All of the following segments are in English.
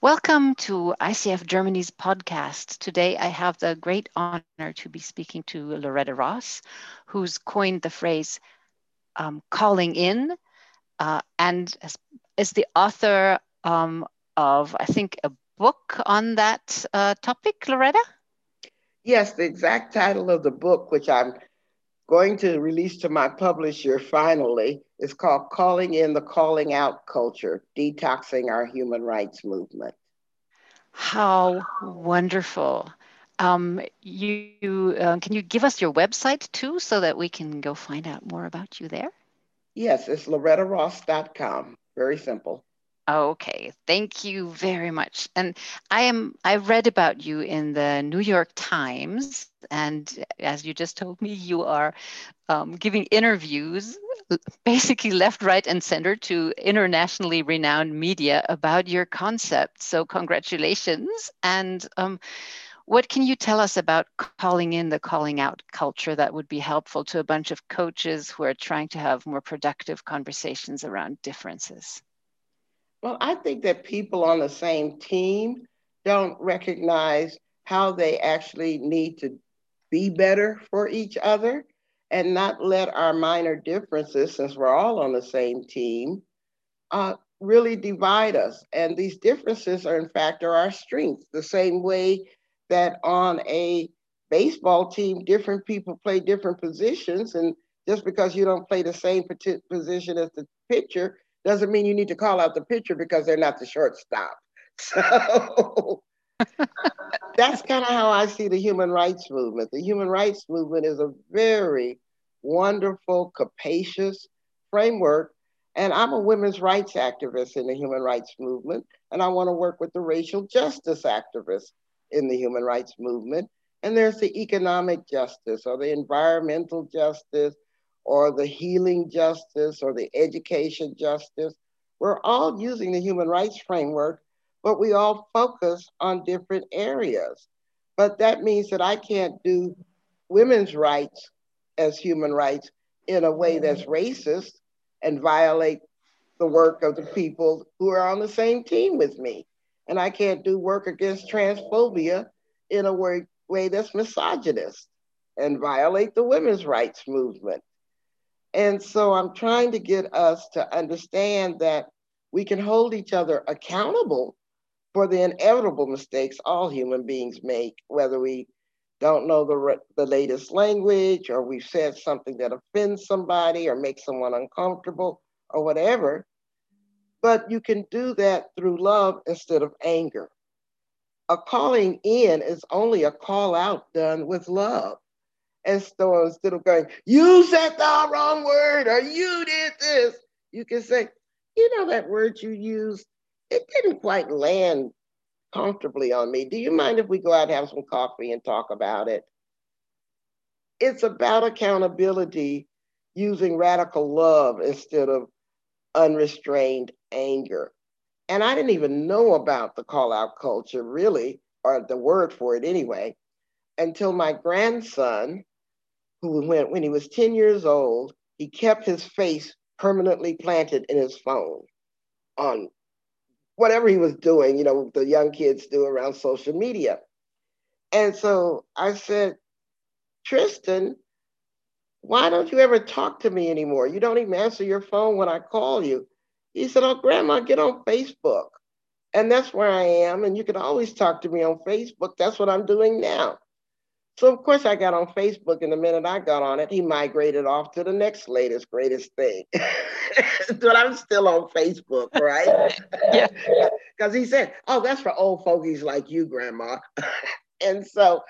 Welcome to ICF Germany's podcast. Today, I have the great honor to be speaking to Loretta Ross, who's coined the phrase um, calling in uh, and is the author um, of, I think, a book on that uh, topic, Loretta? Yes, the exact title of the book, which I'm going to release to my publisher finally, is called Calling in the Calling Out Culture Detoxing Our Human Rights Movement. How wonderful. Um, you uh, can you give us your website too so that we can go find out more about you there? Yes, it's lorettaross.com. Very simple. Okay, thank you very much. And I am I read about you in the New York Times, and as you just told me, you are um, giving interviews, basically left, right, and center to internationally renowned media about your concept. So congratulations! And um, what can you tell us about calling in the calling out culture that would be helpful to a bunch of coaches who are trying to have more productive conversations around differences? Well, I think that people on the same team don't recognize how they actually need to be better for each other and not let our minor differences, since we're all on the same team, uh, really divide us. And these differences are, in fact, are our strengths, the same way that on a baseball team, different people play different positions. And just because you don't play the same position as the pitcher doesn't mean you need to call out the pitcher because they're not the shortstop. So that's kind of how I see the human rights movement. The human rights movement is a very wonderful, capacious framework. And I'm a women's rights activist in the human rights movement. And I want to work with the racial justice activists in the human rights movement. And there's the economic justice or the environmental justice or the healing justice or the education justice. We're all using the human rights framework, but we all focus on different areas. But that means that I can't do women's rights as human rights in a way that's mm-hmm. racist and violate the work of the people who are on the same team with me. And I can't do work against transphobia in a way, way that's misogynist and violate the women's rights movement. And so I'm trying to get us to understand that we can hold each other accountable for the inevitable mistakes all human beings make, whether we don't know the, the latest language or we've said something that offends somebody or makes someone uncomfortable or whatever. But you can do that through love instead of anger. A calling in is only a call out done with love. Instead of going, you said the wrong word or you did this, you can say, you know, that word you used, it didn't quite land comfortably on me. Do you mind if we go out and have some coffee and talk about it? It's about accountability using radical love instead of unrestrained anger. And I didn't even know about the call out culture, really, or the word for it anyway, until my grandson, who went when he was 10 years old, he kept his face permanently planted in his phone on whatever he was doing, you know, the young kids do around social media. And so I said, Tristan, why don't you ever talk to me anymore? You don't even answer your phone when I call you. He said, Oh, Grandma, get on Facebook. And that's where I am. And you can always talk to me on Facebook. That's what I'm doing now. So of course I got on Facebook, and the minute I got on it, he migrated off to the next latest greatest thing. but I'm still on Facebook, right? yeah. Because he said, "Oh, that's for old fogies like you, Grandma." and so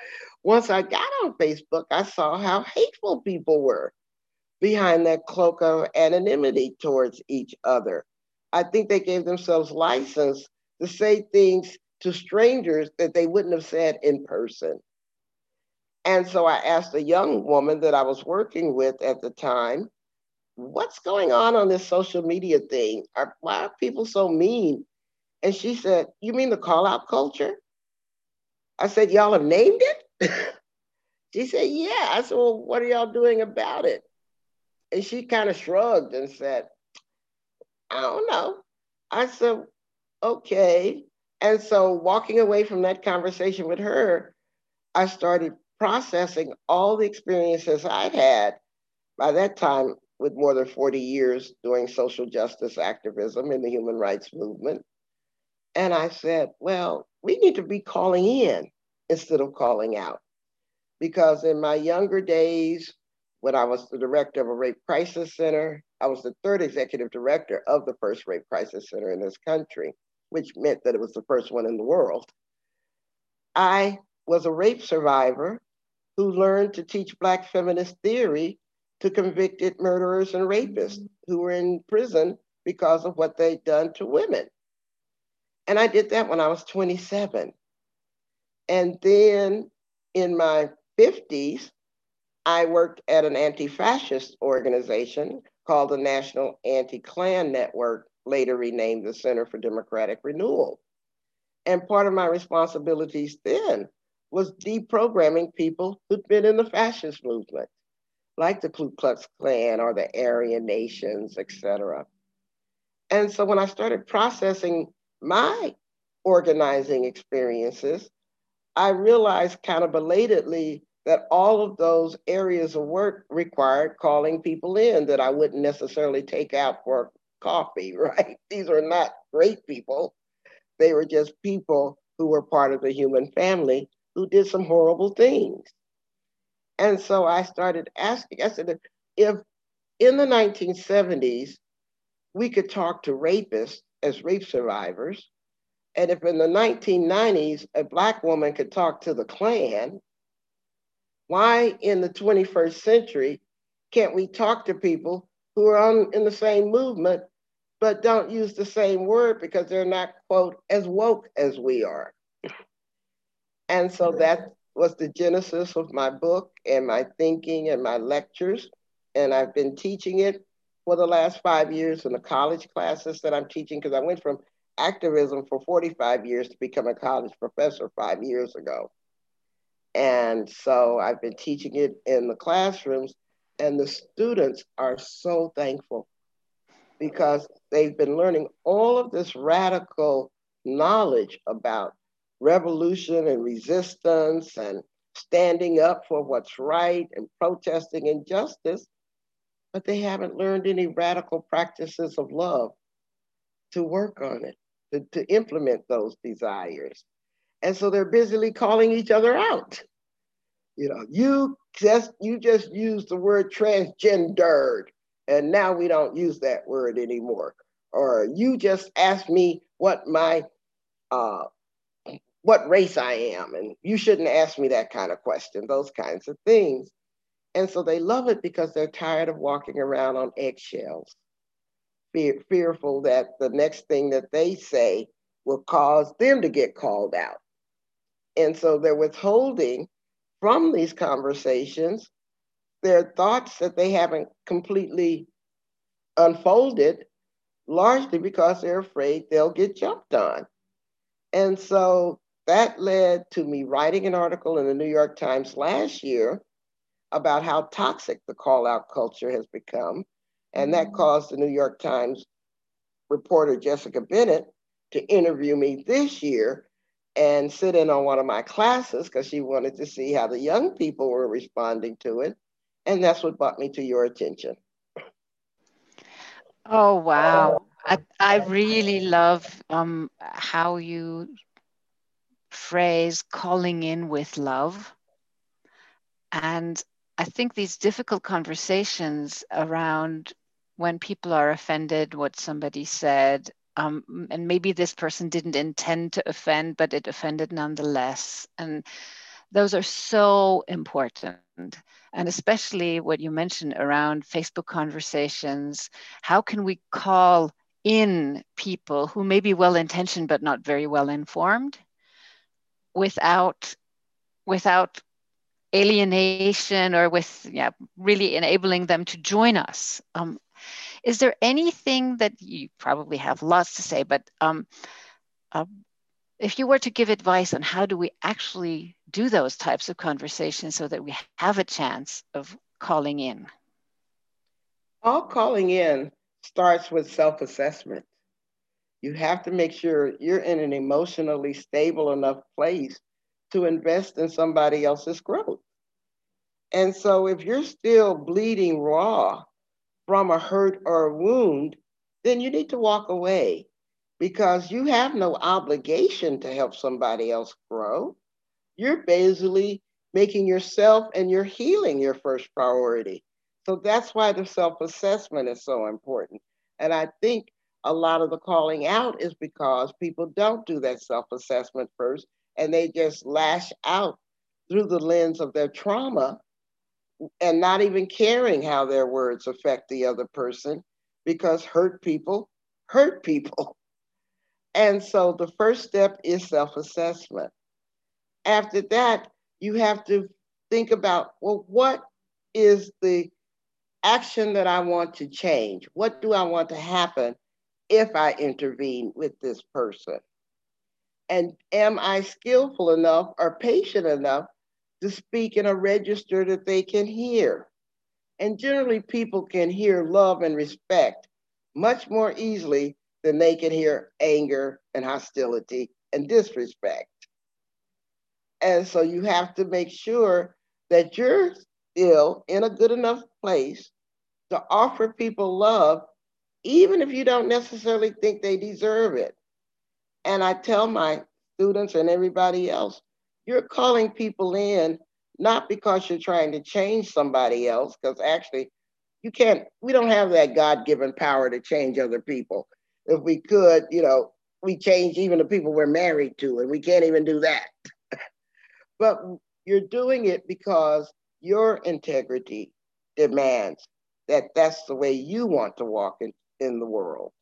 once I got on Facebook, I saw how hateful people were behind that cloak of anonymity towards each other. I think they gave themselves license to say things to strangers that they wouldn't have said in person. And so I asked a young woman that I was working with at the time, what's going on on this social media thing? Are, why are people so mean? And she said, You mean the call out culture? I said, Y'all have named it? she said, Yeah. I said, Well, what are y'all doing about it? And she kind of shrugged and said, I don't know. I said, Okay. And so, walking away from that conversation with her, I started processing all the experiences I'd had by that time with more than 40 years doing social justice activism in the human rights movement. And I said, well, we need to be calling in instead of calling out. Because in my younger days, when I was the director of a rape crisis center, I was the third executive director of the first rape crisis center in this country, which meant that it was the first one in the world. I was a rape survivor who learned to teach Black feminist theory to convicted murderers and rapists who were in prison because of what they'd done to women. And I did that when I was 27. And then in my 50s, I worked at an anti fascist organization called the National Anti Klan Network, later renamed the Center for Democratic Renewal. And part of my responsibilities then was deprogramming people who'd been in the fascist movement, like the Ku Klux Klan or the Aryan Nations, etc. And so when I started processing my organizing experiences, I realized kind of belatedly that all of those areas of work required calling people in that I wouldn't necessarily take out for coffee, right? These are not great people. They were just people who were part of the human family who did some horrible things. And so I started asking, I said, if in the 1970s we could talk to rapists as rape survivors, and if in the 1990s a Black woman could talk to the Klan, why in the 21st century can't we talk to people who are on, in the same movement but don't use the same word because they're not, quote, as woke as we are? And so that was the genesis of my book and my thinking and my lectures. And I've been teaching it for the last five years in the college classes that I'm teaching because I went from activism for 45 years to become a college professor five years ago. And so I've been teaching it in the classrooms, and the students are so thankful because they've been learning all of this radical knowledge about revolution and resistance and standing up for what's right and protesting injustice, but they haven't learned any radical practices of love to work on it to, to implement those desires. And so they're busily calling each other out. You know, you just you just used the word transgendered, and now we don't use that word anymore. Or you just asked me what my uh, what race I am, and you shouldn't ask me that kind of question, those kinds of things. And so they love it because they're tired of walking around on eggshells fear, fearful that the next thing that they say will cause them to get called out. And so they're withholding from these conversations their thoughts that they haven't completely unfolded, largely because they're afraid they'll get jumped on. And so that led to me writing an article in the New York Times last year about how toxic the call out culture has become and that caused the New York Times reporter Jessica Bennett to interview me this year and sit in on one of my classes because she wanted to see how the young people were responding to it. And that's what brought me to your attention. Oh, wow. I, I really love um, how you phrase calling in with love. And I think these difficult conversations around when people are offended what somebody said um, and maybe this person didn't intend to offend but it offended nonetheless. And those are so important. And especially what you mentioned around facebook conversations how can we call in people who may be well intentioned but not very well informed without without alienation or with yeah really enabling them to join us um, is there anything that you probably have lots to say, but um, uh, if you were to give advice on how do we actually do those types of conversations so that we have a chance of calling in? All calling in starts with self assessment. You have to make sure you're in an emotionally stable enough place to invest in somebody else's growth. And so if you're still bleeding raw from a hurt or a wound, then you need to walk away because you have no obligation to help somebody else grow. You're basically making yourself and your healing your first priority. So that's why the self assessment is so important. And I think a lot of the calling out is because people don't do that self assessment first and they just lash out through the lens of their trauma and not even caring how their words affect the other person because hurt people hurt people. And so the first step is self assessment. After that, you have to think about well, what is the action that I want to change? What do I want to happen if I intervene with this person? And am I skillful enough or patient enough to speak in a register that they can hear? And generally, people can hear love and respect much more easily than they can hear anger and hostility and disrespect. And so you have to make sure that you're still in a good enough place to offer people love, even if you don't necessarily think they deserve it. And I tell my students and everybody else, you're calling people in not because you're trying to change somebody else, because actually you can't, we don't have that God given power to change other people. If we could, you know, we change even the people we're married to, and we can't even do that. but you're doing it because your integrity demands that that's the way you want to walk in, in the world.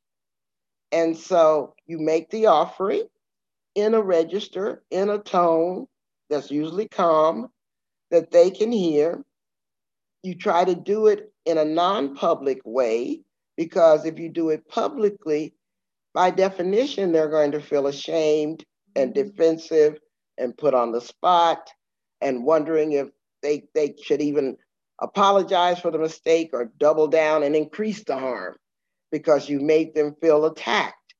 And so you make the offering in a register, in a tone that's usually calm, that they can hear. You try to do it in a non public way, because if you do it publicly, by definition, they're going to feel ashamed and mm-hmm. defensive and put on the spot and wondering if they, they should even apologize for the mistake or double down and increase the harm because you made them feel attacked,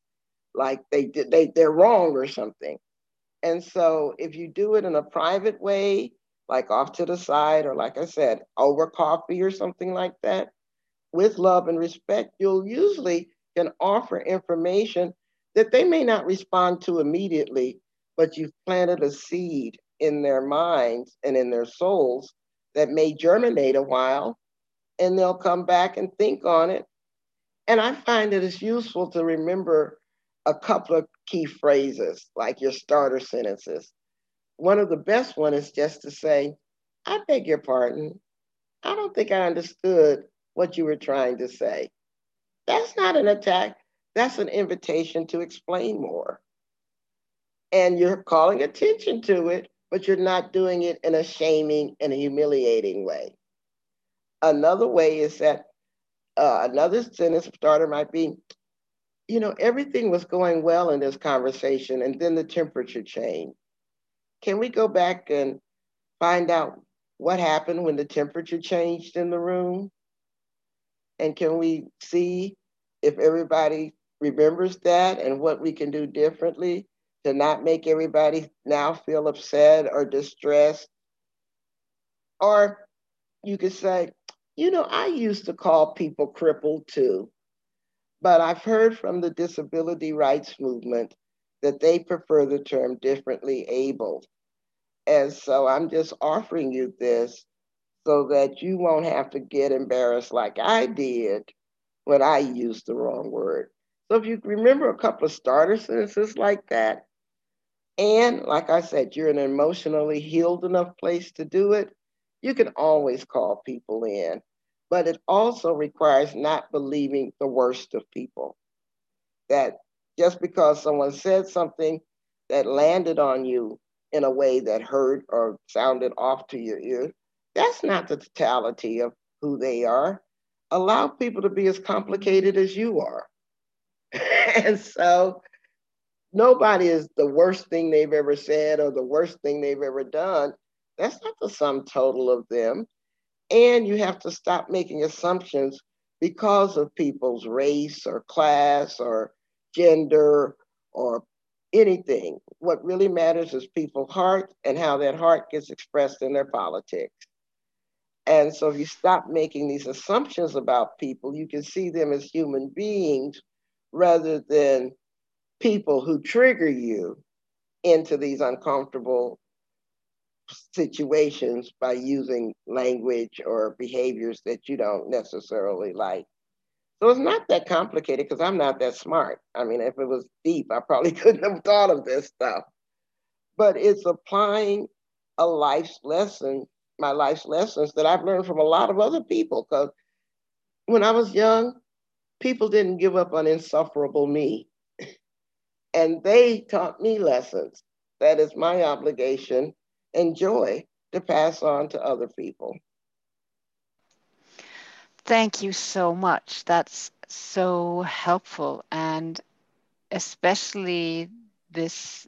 like they they, they're wrong or something. And so if you do it in a private way, like off to the side, or like I said, over coffee or something like that, with love and respect, you'll usually can offer information that they may not respond to immediately, but you've planted a seed in their minds and in their souls that may germinate a while and they'll come back and think on it. And I find that it's useful to remember a couple of key phrases, like your starter sentences. One of the best one is just to say, I beg your pardon. I don't think I understood what you were trying to say. That's not an attack. That's an invitation to explain more. And you're calling attention to it but you're not doing it in a shaming and humiliating way. Another way is that uh, another sentence starter might be, you know, everything was going well in this conversation, and then the temperature changed. Can we go back and find out what happened when the temperature changed in the room? And can we see if everybody remembers that and what we can do differently to not make everybody now feel upset or distressed. Or you could say, you know, I used to call people crippled too, but I've heard from the disability rights movement that they prefer the term differently able. And so I'm just offering you this so that you won't have to get embarrassed like I did when I used the wrong word. So if you remember a couple of starter sentences like that, and like I said, you're in an emotionally healed enough place to do it, you can always call people in. But it also requires not believing the worst of people. That just because someone said something that landed on you in a way that hurt or sounded off to your ear, that's not the totality of who they are. Allow people to be as complicated as you are. and so nobody is the worst thing they've ever said or the worst thing they've ever done. That's not the sum total of them. And you have to stop making assumptions because of people's race or class or gender or anything. What really matters is people's heart and how that heart gets expressed in their politics. And so if you stop making these assumptions about people, you can see them as human beings rather than people who trigger you into these uncomfortable situations by using language or behaviors that you don't necessarily like. So it's not that complicated because I'm not that smart. I mean, if it was deep, I probably couldn't have thought of this stuff. But it's applying a life's lesson, my life's lessons that I've learned from a lot of other people. Because when I was young, people didn't give up on insufferable me. and they taught me lessons. That is my obligation and joy to pass on to other people. Thank you so much. That's so helpful. And especially this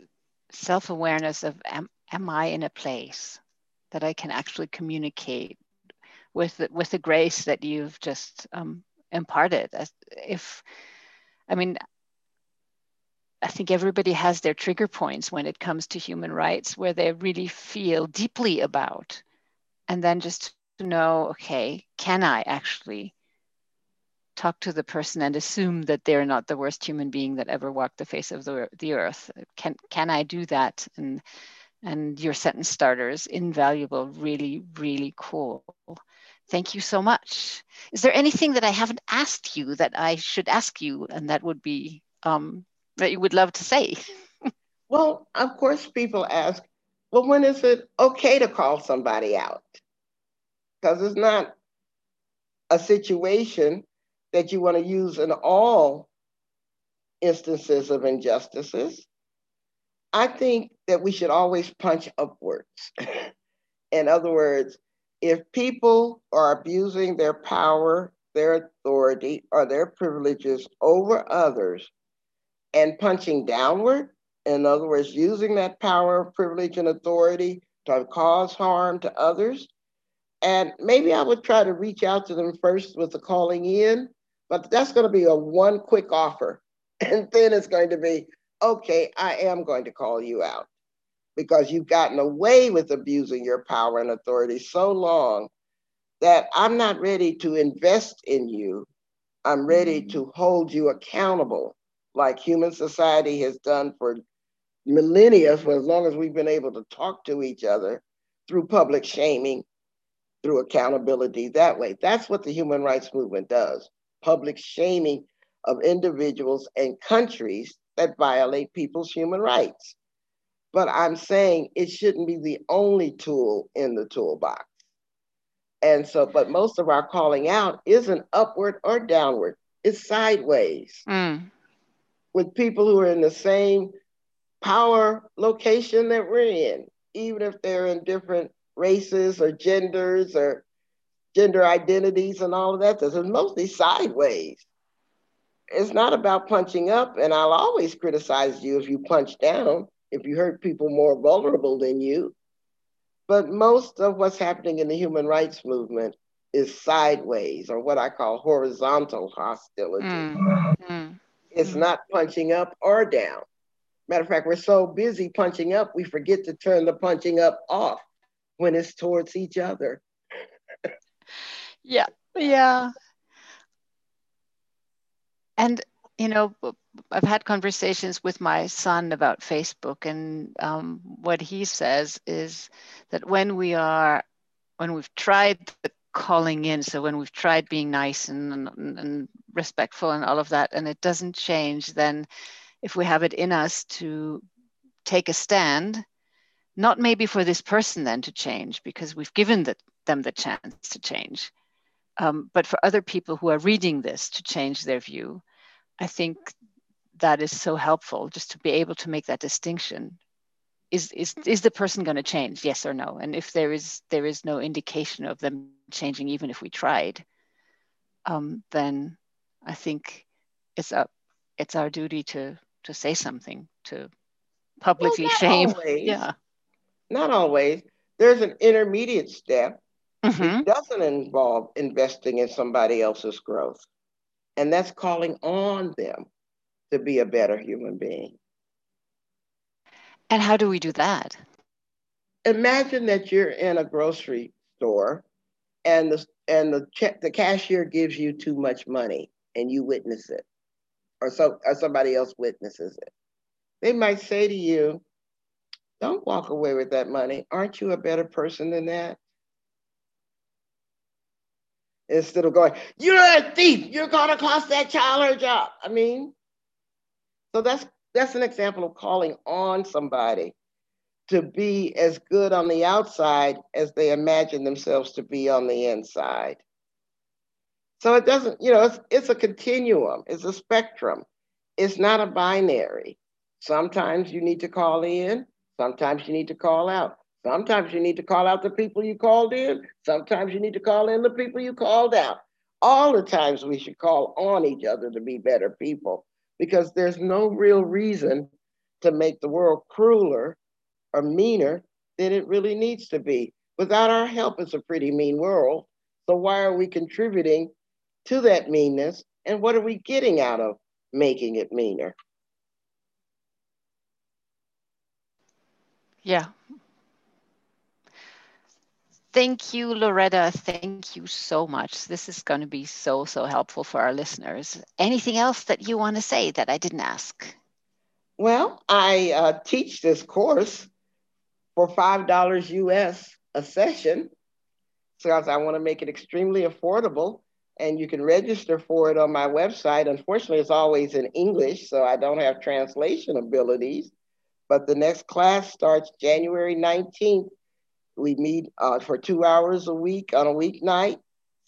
self awareness of am, am I in a place that I can actually communicate with with the grace that you've just um, imparted? As if, I mean, I think everybody has their trigger points when it comes to human rights where they really feel deeply about. And then just to know, okay, can I actually talk to the person and assume that they're not the worst human being that ever walked the face of the, the earth? Can, can I do that? And, and your sentence starters, invaluable, really, really cool. Thank you so much. Is there anything that I haven't asked you that I should ask you and that would be um, that you would love to say? well, of course, people ask, well, when is it okay to call somebody out? Because it's not a situation that you want to use in all instances of injustices. I think that we should always punch upwards. in other words, if people are abusing their power, their authority, or their privileges over others, and punching downward. In other words, using that power, of privilege, and authority to cause harm to others. And maybe I would try to reach out to them first with the calling in, but that's going to be a one quick offer. And then it's going to be, okay, I am going to call you out because you've gotten away with abusing your power and authority so long that I'm not ready to invest in you. I'm ready mm-hmm. to hold you accountable like human society has done for millennia, for as long as we've been able to talk to each other through public shaming, through accountability that way. That's what the human rights movement does public shaming of individuals and countries that violate people's human rights. But I'm saying it shouldn't be the only tool in the toolbox. And so, but most of our calling out isn't upward or downward, it's sideways. Mm with people who are in the same power location that we're in, even if they're in different races or genders or gender identities and all of that. This is mostly sideways. It's not about punching up, and I'll always criticize you if you punch down, if you hurt people more vulnerable than you. But most of what's happening in the human rights movement is sideways, or what I call horizontal hostility. Mm. It's mm-hmm. not punching up or down. Matter of fact, we're so busy punching up, we forget to turn the punching up off when it's towards each other. yeah, yeah. And, you know, I've had conversations with my son about Facebook, and um, what he says is that when we are, when we've tried the calling in. So when we've tried being nice and, and, and respectful and all of that, and it doesn't change, then if we have it in us to take a stand, not maybe for this person then to change because we've given the, them the chance to change, um, but for other people who are reading this to change their view, I think that is so helpful just to be able to make that distinction. Is is is the person going to change? Yes or no? And if there is there is no indication of them changing even if we tried um, then i think it's up it's our duty to to say something to publicly well, shame always. yeah not always there's an intermediate step mm-hmm. it doesn't involve investing in somebody else's growth and that's calling on them to be a better human being. And how do we do that? Imagine that you're in a grocery store and the and the check the cashier gives you too much money and you witness it or so or somebody else witnesses it. They might say to you, don't walk away with that money. Aren't you a better person than that? Instead of going, you're a thief. You're gonna cost that child her job. I mean, so that's that's an example of calling on somebody to be as good on the outside as they imagine themselves to be on the inside. So it doesn't, you know, it's, it's a continuum, it's a spectrum. It's not a binary. Sometimes you need to call in, sometimes you need to call out. Sometimes you need to call out the people you called in, sometimes you need to call in the people you called out. All the times we should call on each other to be better people because there's no real reason to make the world crueler or meaner than it really needs to be. Without our help, it's a pretty mean world. So why are we contributing to that meanness? And what are we getting out of making it meaner? Yeah. Thank you, Loretta. Thank you so much. This is going to be so, so helpful for our listeners. Anything else that you want to say that I didn't ask? Well, I uh, teach this course for $5 US a session. So I want to make it extremely affordable and you can register for it on my website. Unfortunately, it's always in English, so I don't have translation abilities. But the next class starts January 19th. We meet uh, for two hours a week on a weeknight,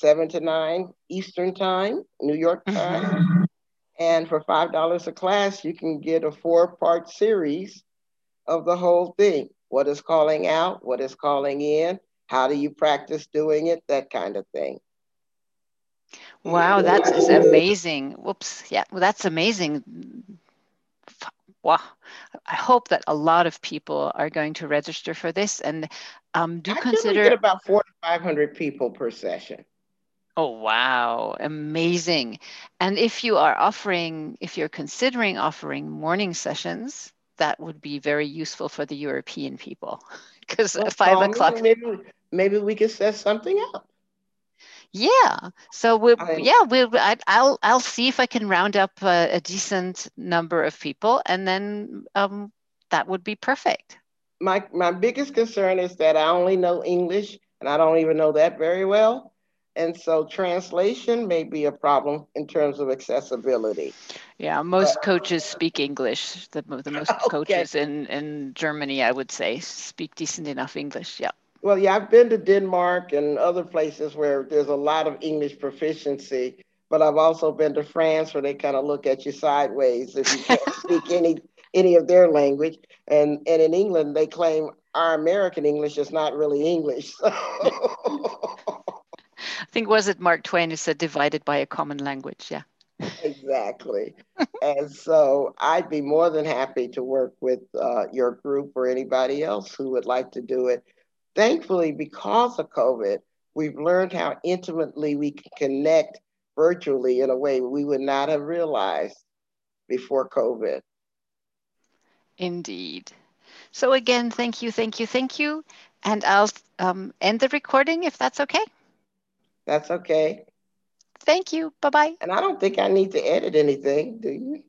seven to nine Eastern time, New York time. Mm-hmm. And for $5 a class, you can get a four part series of the whole thing. What is calling out? What is calling in? How do you practice doing it? That kind of thing. Wow, that's amazing. Whoops. Yeah, well, that's amazing. Wow. I hope that a lot of people are going to register for this and um, do I consider. get about four to 500 people per session. Oh, wow. Amazing. And if you are offering, if you're considering offering morning sessions, that would be very useful for the European people because well, five o'clock. Maybe, maybe we could set something up. Yeah. So we yeah we I, will I'll see if I can round up a, a decent number of people, and then um, that would be perfect. My my biggest concern is that I only know English, and I don't even know that very well, and so translation may be a problem in terms of accessibility. Yeah, most but, coaches speak English. The, the most okay. coaches in in Germany, I would say, speak decent enough English. Yeah. Well, yeah, I've been to Denmark and other places where there's a lot of English proficiency, but I've also been to France where they kind of look at you sideways if you can't speak any any of their language. And and in England, they claim our American English is not really English. So. Think was it Mark Twain who said divided by a common language. Yeah. exactly. and so I'd be more than happy to work with uh, your group or anybody else who would like to do it Thankfully, because of COVID, we've learned how intimately we can connect virtually in a way we would not have realized before COVID. Indeed. So, again, thank you, thank you, thank you. And I'll um, end the recording if that's okay. That's okay. Thank you. Bye bye. And I don't think I need to edit anything, do you?